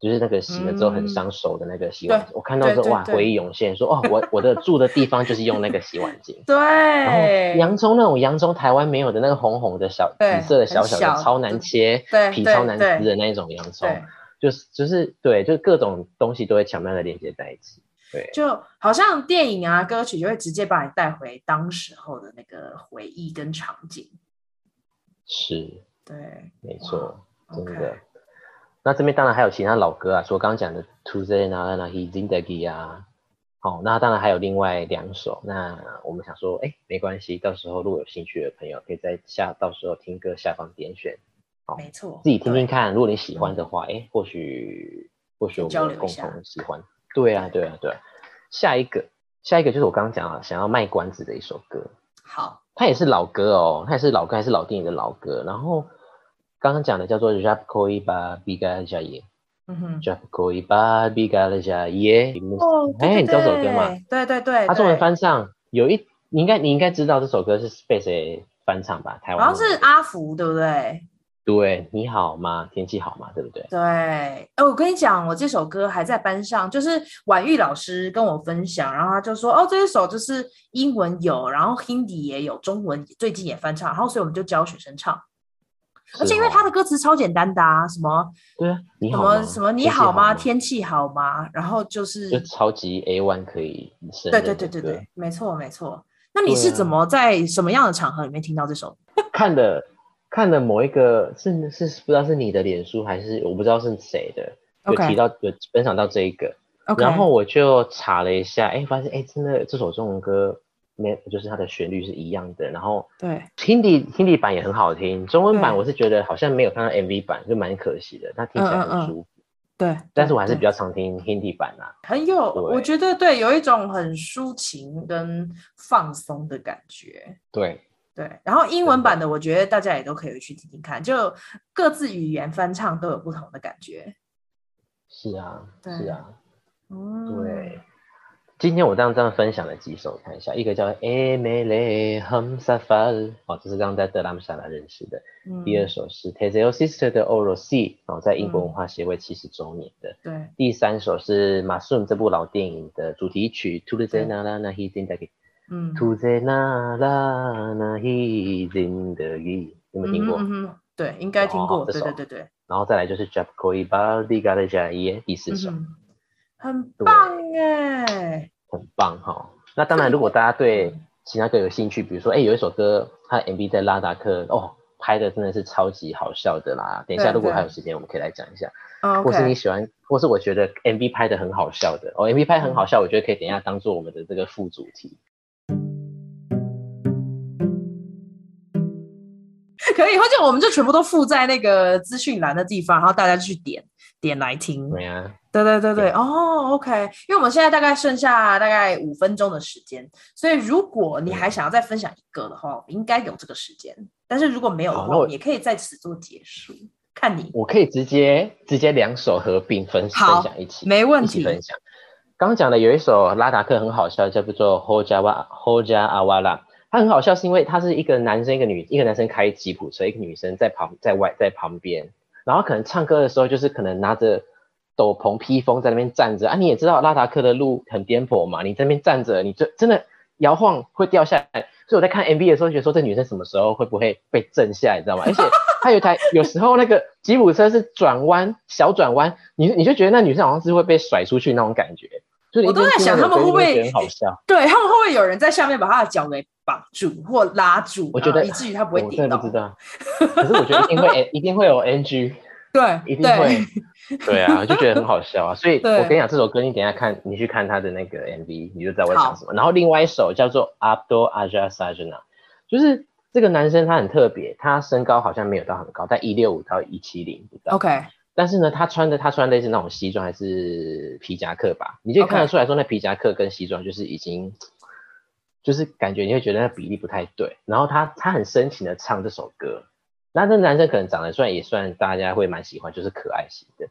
就是那个洗了之后很伤手的那个洗碗巾，嗯，我看到之后哇，回忆涌现，说哦，我我的住的地方就是用那个洗碗巾。对。然后洋葱那种洋葱，台湾没有的那个红红的小紫色的小小的，超难切，皮超难撕的那一种洋葱，就是就是对，就是各种东西都会巧妙的连接在一起。对。就好像电影啊，歌曲就会直接把你带回当时候的那个回忆跟场景。是。对。没错。真的。Okay. 那这边当然还有其他老歌啊，除了刚刚讲的《Tulse Nala Nahi Zindagi》啊，好，那当然还有另外两首。那我们想说，哎，没关系，到时候如果有兴趣的朋友，可以在下到时候听歌下方点选，好，没错，自己听听看。如果你喜欢的话，哎，或许或许我们共同喜欢。对啊，对啊，对啊。下一个，下一个就是我刚刚讲了，想要卖关子的一首歌。好，它也是老歌哦，它也是老歌，还是老电影的老歌。然后。刚刚讲的叫做 Bigha Jaye，嗯哼 Bigha Jaye，哦，哎，你知道这首歌吗？对对对，他中文翻唱有一，你应该你应该知道这首歌是被谁翻唱吧？台湾好像是阿福，对不对？对，你好吗？天气好吗？对不对？对，哎，我跟你讲，我这首歌还在班上，就是婉玉老师跟我分享，然后他就说，哦，这一首就是英文有，然后 Hindi 也有，中文最近也翻唱，然后所以我们就教学生唱。而且因为他的歌词超简单的啊，什么对啊，你好什么什么你好吗？天气气好吗？然后就是就超级 A one 可以对对对对对，没错没错。那你是怎么在什么样的场合里面听到这首？看的看了某一个是是不知道是你的脸书还是我不知道是谁的，有提到有分享到这一个.然后我就查了一下，哎，发现哎真的这首中文歌没就是它的旋律是一样的，然后对。Hindi Hindi 版也很好听，中文版我是觉得好像没有看到 MV 版，就蛮可惜的，它听起来很舒服。嗯。嗯对，但是我还是比较常听 Hindi 版啊，很有，我觉得对，有一种很抒情跟放松的感觉。对对，然后英文版的，我觉得大家也都可以去听听看，就各自语言翻唱都有不同的感觉。是啊，是啊，嗯，对。今天我这样这样分享了几首，看一下，一个叫《Emele Hamsafar》，哦，这是刚刚在德拉姆萨拉认识的。嗯、第二首是《Tezeo Sister 的 Orosi》，哦，在英国文化协会七十周年的。对、嗯。第三首是《Masoon》这部老电影的主题曲，《Nala Nahi Zindagi》。嗯。Tuze Nala Nahi Zindagi，有没有听过？嗯嗯、对，应该听过。哦、对对对对。然后再来就是 Jab Koi Baldi Gala Jaiye，第四首。嗯很棒耶，很棒哈。那当然，如果大家对其他歌有兴趣，比如说，哎、欸，有一首歌，它 MV 在拉达克哦，拍的真的是超级好笑的啦。等一下，如果还有时间，我们可以来讲一下。或是你喜欢，或是我觉得 MV 拍的很好笑的哦，MV 拍很好笑，我觉得可以等一下当做我们的这个副主题。可以，或者我们就全部都附在那个资讯栏的地方，然后大家去点点来听。对啊。对对对对，哦，OK，因为我们现在大概剩下大概五分钟的时间，所以如果你还想要再分享一个的话，应该有这个时间。但是如果没有的话，我也可以在此做结束，看你。我可以直接直接两首合并分分享一起，没问题。分享。刚讲的有一首拉达克很好笑，叫做 Hoja Wa Hoja Awala，他很好笑是因为他是一个男生一个女一个男生开吉普车，一个女生在旁在外在旁边，然后可能唱歌的时候就是可能拿着。斗篷披风在那边站着啊，你也知道拉达克的路很颠簸嘛，你在那边站着，你就真的摇晃会掉下来。所以我在看 MV 的时候，觉得说这女生什么时候会不会被震下，你知道吗？而且她有台，有时候那个吉普车是转弯，小转弯，你你就觉得那女生好像是会被甩出去那种感觉。我都在想他们会不会很好笑，对他们会不会有人在下面把他的脚给绑住或拉住，我觉得以至于他不会跌倒。我真的不知道，可是我觉得一定会 一定会有 NG。对，一定会，对啊，就觉得很好笑啊。所以我跟你讲，这首歌你等一下看，你去看他的那个 MV，你就知道我在讲什么。然后另外一首叫做 Abdul Aziz Sajna，就是这个男生他很特别，他身高好像没有到很高，但一六五到一七零不到。OK，但是呢，他穿的他穿的是那种西装还是皮夹克吧？你就看得出来说，那皮夹克跟西装就是已经，就是感觉你会觉得那比例不太对。然后他他很深情的唱这首歌。那这男生可能长得算也算大家会蛮喜欢，就是可爱型的。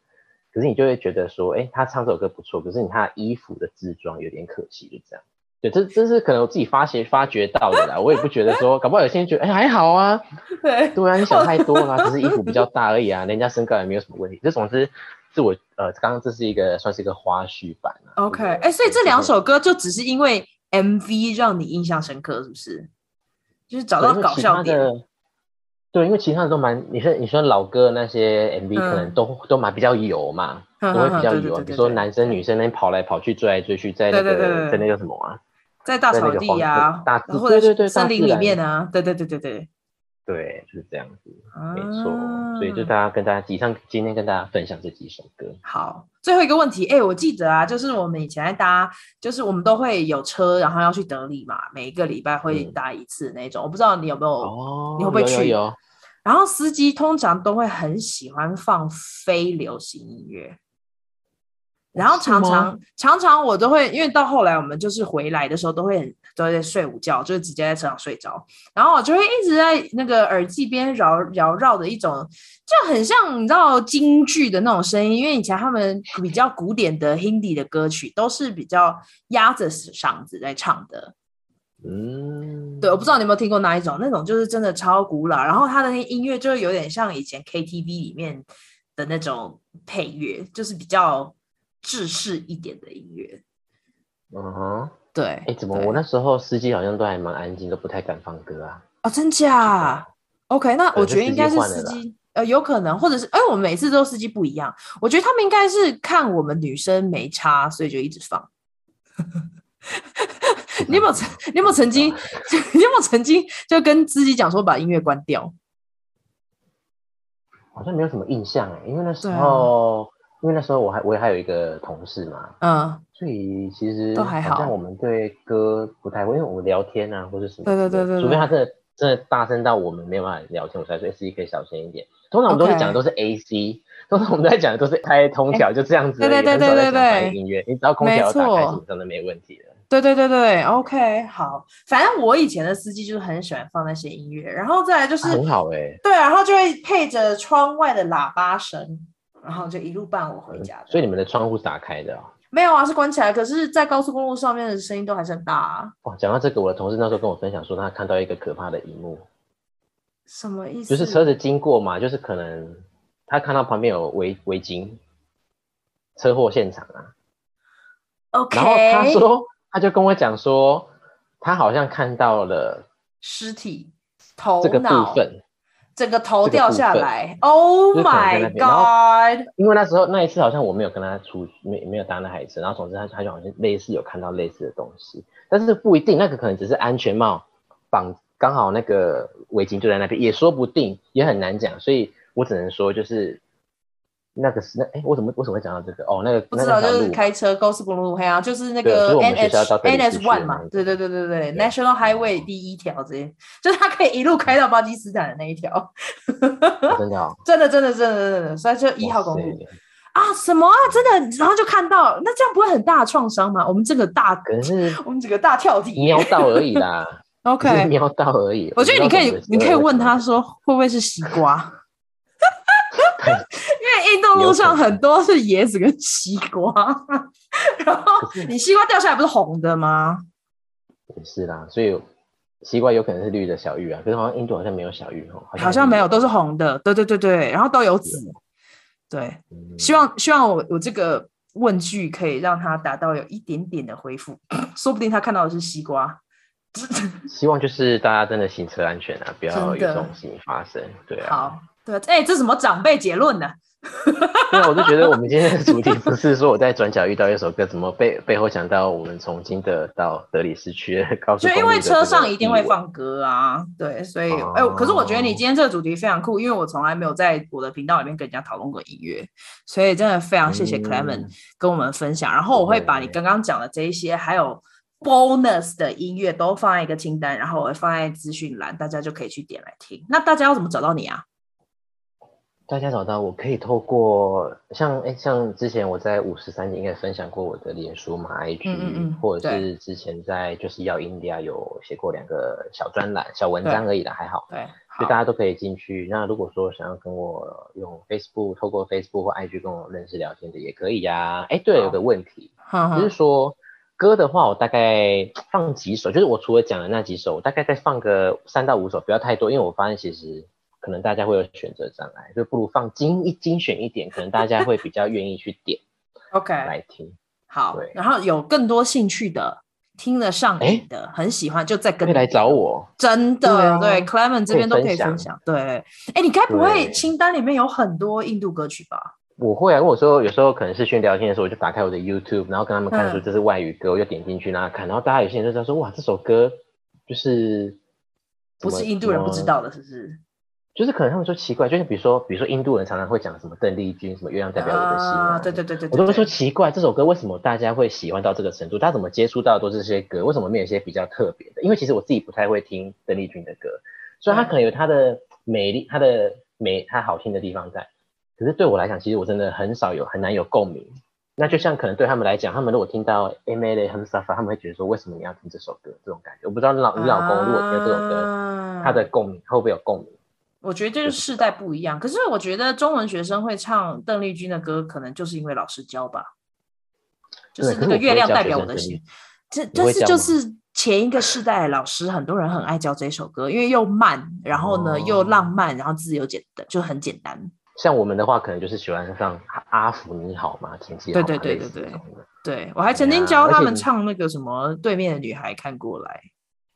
可是你就会觉得说，哎、他唱这首歌不错，可是你他衣服的制装有点可惜，就这样。对，这这是可能我自己发现发觉到的啦。我也不觉得说，搞不好有些人觉得，哎、欸，还好啊。对，对啊，你想太多了，只是衣服比较大而已啊，人家身高也没有什么问题。这总之是我呃，刚刚这是一个算是一个花絮版啊。OK，哎、欸，所以这两首歌就只是因为 MV 让你印象深刻，是不是？就是找到搞笑点。对，因为其他的都蛮，你说你说老歌那些 MV 可能都、嗯、都蛮比较油嘛，都会比较油。比如说男生女生那边跑来跑去追来追去，在那个在那个什么啊，在大草地啊，大或者对对森林里面啊，对对对对对，对就是这样子，啊、没错。所以就大家跟大家以上今天跟大家分享这几首歌。好，最后一个问题，哎，我记得啊，就是我们以前在搭，就是我们都会有车，然后要去德里嘛，每一个礼拜会搭一次那种。嗯、我不知道你有没有，哦、你会不会去？有，有，有。然后司机通常都会很喜欢放非流行音乐，然后常常常常我都会，因为到后来我们就是回来的时候都会很都会在睡午觉，就是直接在车上睡着，然后我就会一直在那个耳机边绕绕绕的一种，就很像你知道京剧的那种声音，因为以前他们比较古典的 Hindi 的歌曲都是比较压着嗓子在唱的。嗯，对，我不知道你有没有听过那一种，那种就是真的超古老，然后它的那音乐就有点像以前 KTV 里面的那种配乐，就是比较制式一点的音乐。嗯哼，对。哎，怎么我那时候司机好像都还蛮安静，都不太敢放歌啊？哦，真假？OK，那我觉得应该是司机，呃，有可能，或者是，哎，我们每次都司机不一样。我觉得他们应该是看我们女生没差，所以就一直放。你有没有曾，你有没有曾经，你有没有曾经就跟司机讲说把音乐关掉？好像没有什么印象哎，因为那时候，啊、因为那时候我还我也还有一个同事嘛，嗯，所以其实都还好，像我们对歌不太会，因为我们聊天啊或者什么，对对对对，除非他真的。真的大声到我们没有办法聊天，我才说司机可以小声一点。通常我们都是讲的都是 AC，通常我们在讲的都是开空调，就这样子。对对对对对对。音乐，你只要空调打开，基本上都没问题的。对对对对，OK，好。反正我以前的司机就是很喜欢放那些音乐，然后再来就是很好哎。对，然后就会配着窗外的喇叭声，然后就一路伴我回家。所以你们的窗户是打开的啊？没有啊，是关起来。可是，在高速公路上面的声音都还是很大啊。哇，讲到这个，我的同事那时候跟我分享说，他看到一个可怕的一幕。什么意思？就是车子经过嘛，就是可能他看到旁边有围围巾车祸现场啊。OK。然后他说，他就跟我讲说，他好像看到了尸体头这个部分。整个头掉下来，Oh my God！因为那时候那一次好像我没有跟他出，没没有搭那台车，然后总之他他就好像类似有看到类似的东西，但是不一定，那个可能只是安全帽绑刚好那个围巾就在那边，也说不定，也很难讲，所以我只能说就是。那个是那哎，我怎么为什么会讲到这个？哦，那个不知道，就是开车高速公路黑啊，就是那个 N H N S One 嘛，对对对对对，National Highway 第一条这些，就是它可以一路开到巴基斯坦的那一条，真的，真的真的真的真的，所以就一号公路。啊，什么啊，真的，然后就看到，那这样不会很大的创伤吗？我们这个大，可是 我们这个大跳体。瞄到而已啦，OK，瞄到而已。我觉得你可以，你可以问他说，会不会是西瓜？印度路上很多是椰子跟西瓜，然后你西瓜掉下来不是红的吗？也是啦，所以西瓜有可能是绿的小玉啊，可是好像印度好像没有小玉哦，好像没有，都是红的。对对对对，然后都有籽。对，希望希望我我这个问句可以让他达到有一点点的回复，说不定他看到的是西瓜。希望就是大家真的行车安全啊，不要有这种事情发生。对啊。好。对，哎、欸，这什么长辈结论呢？对啊，我就觉得我们今天的主题不是说我在转角遇到一首歌，怎么背背后讲到我们从金德到德里市区 因为车上一定会放歌啊，对，所以哎、哦欸，可是我觉得你今天这个主题非常酷，因为我从来没有在我的频道里面跟人家讨论过音乐，所以真的非常谢谢 Clement 跟我们分享。嗯、然后我会把你刚刚讲的这一些，还有 bonus 的音乐都放在一个清单，然后我会放在资讯栏，大家就可以去点来听。那大家要怎么找到你啊？大家找到我可以透过像哎，像之前我在五十三集应该分享过我的脸书嘛，IG，嗯嗯嗯或者是之前在就是要 India 有写过两个小专栏、小文章而已的，还好。对，所以大家都可以进去。那如果说想要跟我用 Facebook，透过 Facebook 或 IG 跟我认识聊天的也可以呀、啊。哎，对了，有个问题，就是说歌的话，我大概放几首，就是我除了讲的那几首，我大概再放个三到五首，不要太多，因为我发现其实。可能大家会有选择障碍，就不如放精一精选一点，可能大家会比较愿意去点。OK，来听。好，对然后有更多兴趣的，听得上瘾的，欸、很喜欢，就再跟来找我。真的，对，啊、对，Clement 这边都可以分享。对，哎、欸，你该不会清单里面有很多印度歌曲吧？我会啊，如果说有时候可能是去聊天的时候，我就打开我的 YouTube，然后跟他们看说这是外语歌，嗯、我就点进去让他看，然后大家有些人就知道说，哇，这首歌就是不是印度人不知道的，是不是？就是可能他们说奇怪，就是比如说，比如说印度人常常会讲什么邓丽君，什么月亮代表我的心啊，对对对对，我都会说奇怪，这首歌为什么大家会喜欢到这个程度？他怎么接触到都是这些歌？为什么没有一些比较特别的？因为其实我自己不太会听邓丽君的歌，所以他可能有他的美丽，他的美，他好听的地方在。可是对我来讲，其实我真的很少有，很难有共鸣。那就像可能对他们来讲，他们如果听到 Emily Hamsafa，他们会觉得说，为什么你要听这首歌？这种感觉，我不知道你老你老公如果听到这首歌，他的共鸣会不会有共鸣？我觉得这个世代不一样，可是我觉得中文学生会唱邓丽君的歌，可能就是因为老师教吧。就是那个月亮代表我的心，这但是就是前一个世代的老师，很多人很爱教这首歌，因为又慢，然后呢又浪漫，然后字又简单，就很简单。像我们的话，可能就是喜欢上阿福你好吗？天气好吗？对对对对对，对我还曾经教他们唱那个什么对面的女孩看过来。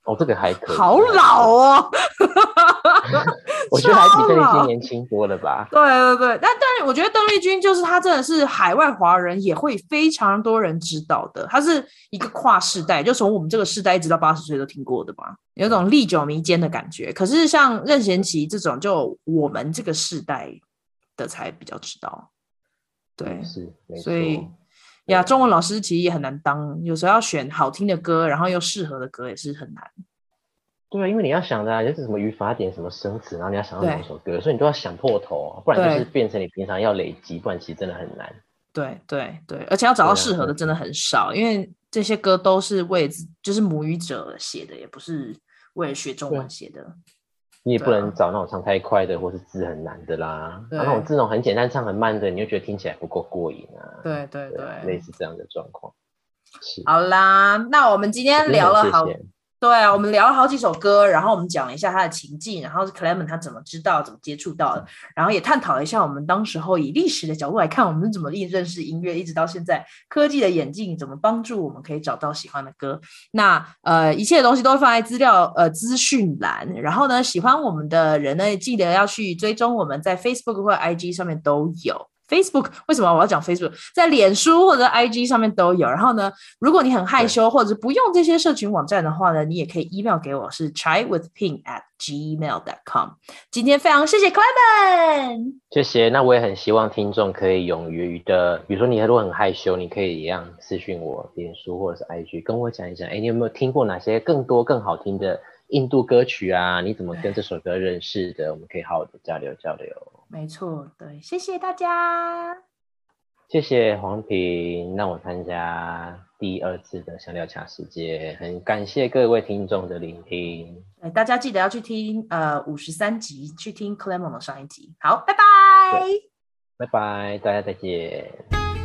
哦，这个还可以。好老哦。我觉得还比邓丽君年轻多了吧？对 对对，但但是我觉得邓丽君就是她真的是海外华人也会非常多人知道的，她是一个跨世代，就从我们这个世代一直到八十岁都听过的吧，有种历久弥坚的感觉。可是像任贤齐这种，就我们这个世代的才比较知道。对，是，所以呀，中文老师其实也很难当，有时候要选好听的歌，然后又适合的歌也是很难。对，因为你要想的啊，就是什么语法点、什么生词，然后你要想到哪首歌，所以你都要想破头，不然就是变成你平常要累积，不然其实真的很难。对对对，而且要找到适合的真的很少，因为这些歌都是为就是母语者写的，也不是为了学中文写的。你也不能找那种唱太快的，或是字很难的啦。然后、啊、那种字那种很简单、唱很慢的，你就觉得听起来不够过瘾啊。对对对，对，类似这样的状况。好啦，那我们今天聊了好。对啊，我们聊了好几首歌，然后我们讲了一下他的情境，然后 Clement 他怎么知道、怎么接触到的，然后也探讨了一下我们当时候以历史的角度来看，我们是怎么认识音乐，一直到现在科技的演进怎么帮助我们可以找到喜欢的歌。那呃，一切的东西都会放在资料呃资讯栏，然后呢，喜欢我们的人呢，记得要去追踪我们在 Facebook 或 IG 上面都有。Facebook 为什么我要讲 Facebook？在脸书或者 IG 上面都有。然后呢，如果你很害羞或者不用这些社群网站的话呢，你也可以 email 给我，是 chaiwithping at gmail.com。今天非常谢谢 Clement，谢谢。那我也很希望听众可以勇于的，比如说你如果很害羞，你可以一样私讯我，脸书或者是 IG，跟我讲一讲，哎，你有没有听过哪些更多更好听的印度歌曲啊？你怎么跟这首歌认识的？我们可以好好的交流交流。没错，对，谢谢大家，谢谢黄平让我参加第二次的香料茶世界，很感谢各位听众的聆听。大家记得要去听呃五十三集，去听 Clement 的上一集。好，拜拜，拜拜，大家再见。